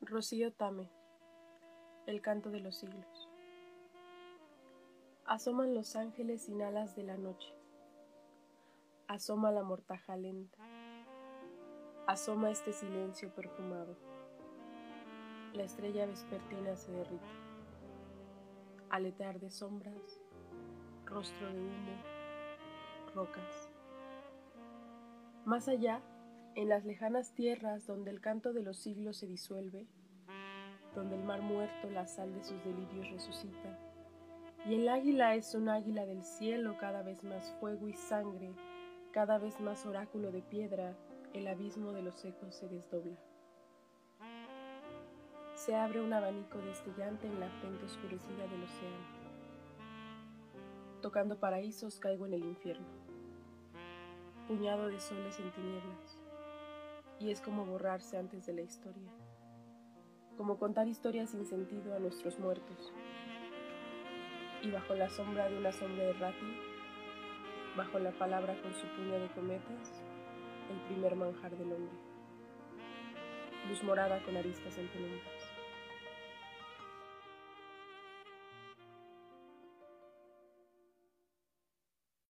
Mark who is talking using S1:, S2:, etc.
S1: Rocío Tame, El canto de los siglos. Asoman los ángeles sin alas de la noche. Asoma la mortaja lenta. Asoma este silencio perfumado. La estrella vespertina se derrite. Aletear de sombras, rostro de humo, rocas. Más allá, en las lejanas tierras donde el canto de los siglos se disuelve, donde el mar muerto la sal de sus delirios resucita, y el águila es un águila del cielo cada vez más fuego y sangre, cada vez más oráculo de piedra, el abismo de los ecos se desdobla. Se abre un abanico destellante en la frente oscurecida del océano. Tocando paraísos caigo en el infierno, puñado de soles en tinieblas y es como borrarse antes de la historia, como contar historias sin sentido a nuestros muertos. Y bajo la sombra de una sombra rati, bajo la palabra con su puño de cometas, el primer manjar del hombre. Luz morada con aristas en penumbra.